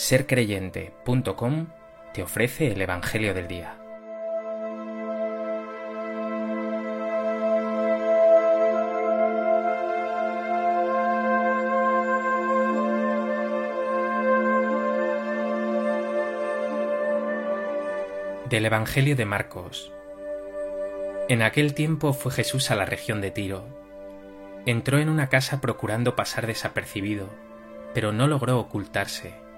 sercreyente.com te ofrece el Evangelio del Día. Del Evangelio de Marcos. En aquel tiempo fue Jesús a la región de Tiro. Entró en una casa procurando pasar desapercibido, pero no logró ocultarse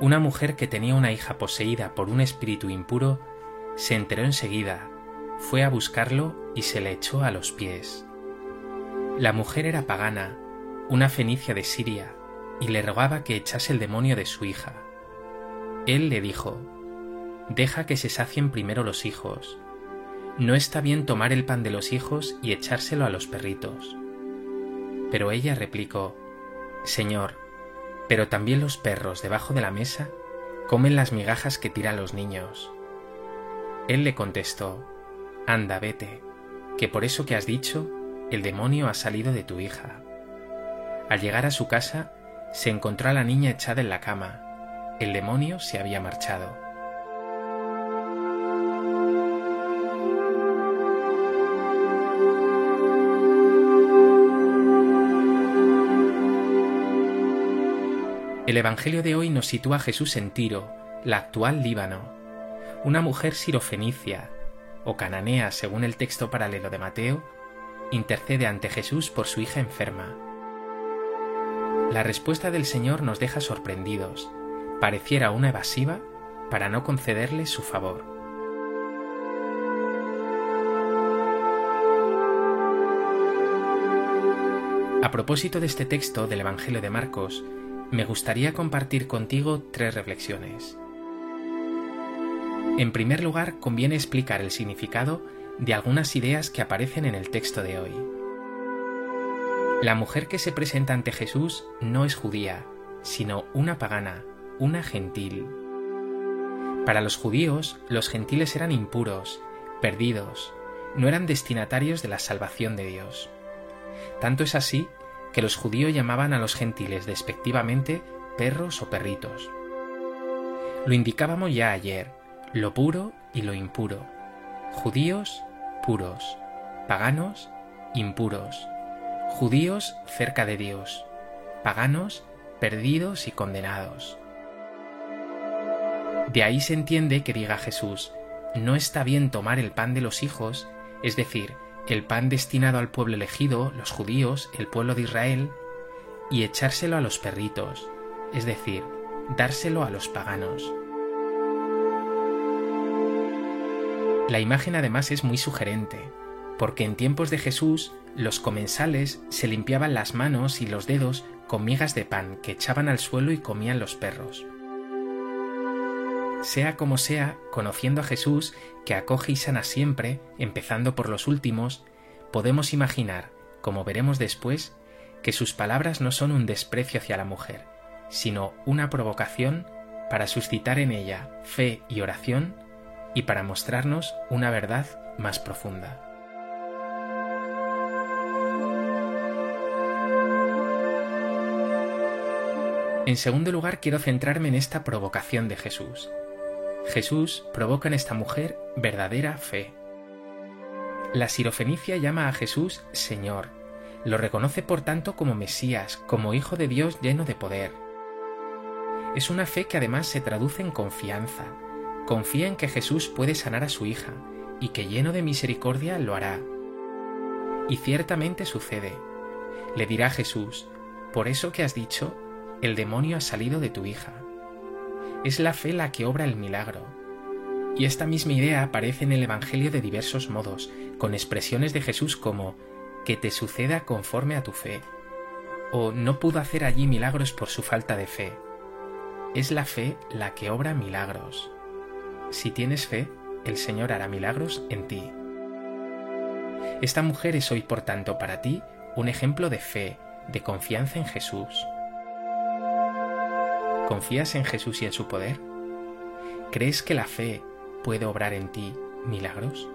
una mujer que tenía una hija poseída por un espíritu impuro se enteró enseguida, fue a buscarlo y se le echó a los pies. La mujer era pagana, una fenicia de Siria, y le rogaba que echase el demonio de su hija. Él le dijo, Deja que se sacien primero los hijos. No está bien tomar el pan de los hijos y echárselo a los perritos. Pero ella replicó, Señor, pero también los perros debajo de la mesa comen las migajas que tiran los niños. Él le contestó, Anda, vete, que por eso que has dicho, el demonio ha salido de tu hija. Al llegar a su casa, se encontró a la niña echada en la cama. El demonio se había marchado. El Evangelio de hoy nos sitúa a Jesús en Tiro, la actual Líbano. Una mujer sirofenicia, o cananea según el texto paralelo de Mateo, intercede ante Jesús por su hija enferma. La respuesta del Señor nos deja sorprendidos, pareciera una evasiva para no concederle su favor. A propósito de este texto del Evangelio de Marcos, me gustaría compartir contigo tres reflexiones. En primer lugar, conviene explicar el significado de algunas ideas que aparecen en el texto de hoy. La mujer que se presenta ante Jesús no es judía, sino una pagana, una gentil. Para los judíos, los gentiles eran impuros, perdidos, no eran destinatarios de la salvación de Dios. Tanto es así que los judíos llamaban a los gentiles despectivamente perros o perritos. Lo indicábamos ya ayer, lo puro y lo impuro. Judíos, puros. Paganos, impuros. Judíos cerca de Dios. Paganos, perdidos y condenados. De ahí se entiende que diga Jesús, no está bien tomar el pan de los hijos, es decir, el pan destinado al pueblo elegido, los judíos, el pueblo de Israel, y echárselo a los perritos, es decir, dárselo a los paganos. La imagen además es muy sugerente, porque en tiempos de Jesús los comensales se limpiaban las manos y los dedos con migas de pan que echaban al suelo y comían los perros. Sea como sea, conociendo a Jesús, que acoge y sana siempre, empezando por los últimos, podemos imaginar, como veremos después, que sus palabras no son un desprecio hacia la mujer, sino una provocación para suscitar en ella fe y oración y para mostrarnos una verdad más profunda. En segundo lugar, quiero centrarme en esta provocación de Jesús. Jesús provoca en esta mujer verdadera fe. La sirofenicia llama a Jesús Señor, lo reconoce por tanto como Mesías, como Hijo de Dios lleno de poder. Es una fe que además se traduce en confianza. Confía en que Jesús puede sanar a su hija y que lleno de misericordia lo hará. Y ciertamente sucede. Le dirá Jesús, por eso que has dicho, el demonio ha salido de tu hija es la fe la que obra el milagro. Y esta misma idea aparece en el Evangelio de diversos modos, con expresiones de Jesús como que te suceda conforme a tu fe, o no pudo hacer allí milagros por su falta de fe. Es la fe la que obra milagros. Si tienes fe, el Señor hará milagros en ti. Esta mujer es hoy, por tanto, para ti un ejemplo de fe, de confianza en Jesús. ¿Confías en Jesús y en su poder? ¿Crees que la fe puede obrar en ti milagros?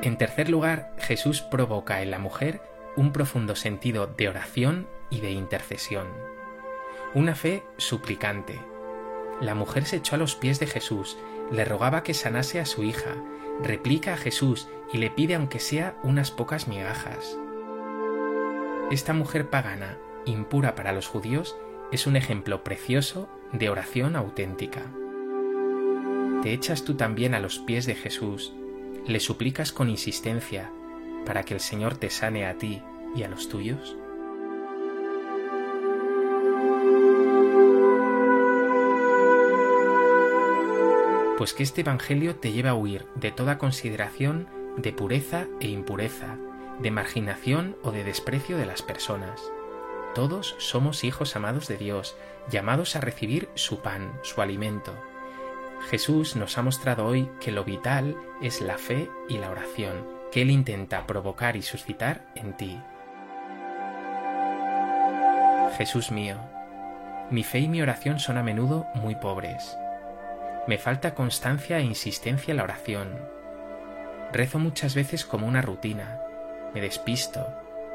En tercer lugar, Jesús provoca en la mujer un profundo sentido de oración y de intercesión. Una fe suplicante. La mujer se echó a los pies de Jesús, le rogaba que sanase a su hija, replica a Jesús y le pide aunque sea unas pocas migajas. Esta mujer pagana, impura para los judíos, es un ejemplo precioso de oración auténtica. ¿Te echas tú también a los pies de Jesús, le suplicas con insistencia para que el Señor te sane a ti y a los tuyos? Pues que este Evangelio te lleva a huir de toda consideración de pureza e impureza, de marginación o de desprecio de las personas. Todos somos hijos amados de Dios, llamados a recibir su pan, su alimento. Jesús nos ha mostrado hoy que lo vital es la fe y la oración, que Él intenta provocar y suscitar en ti. Jesús mío, mi fe y mi oración son a menudo muy pobres. Me falta constancia e insistencia en la oración. Rezo muchas veces como una rutina, me despisto,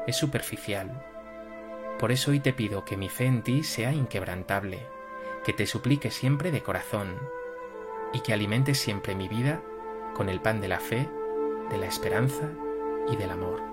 es superficial. Por eso hoy te pido que mi fe en ti sea inquebrantable, que te suplique siempre de corazón, y que alimentes siempre mi vida con el pan de la fe, de la esperanza y del amor.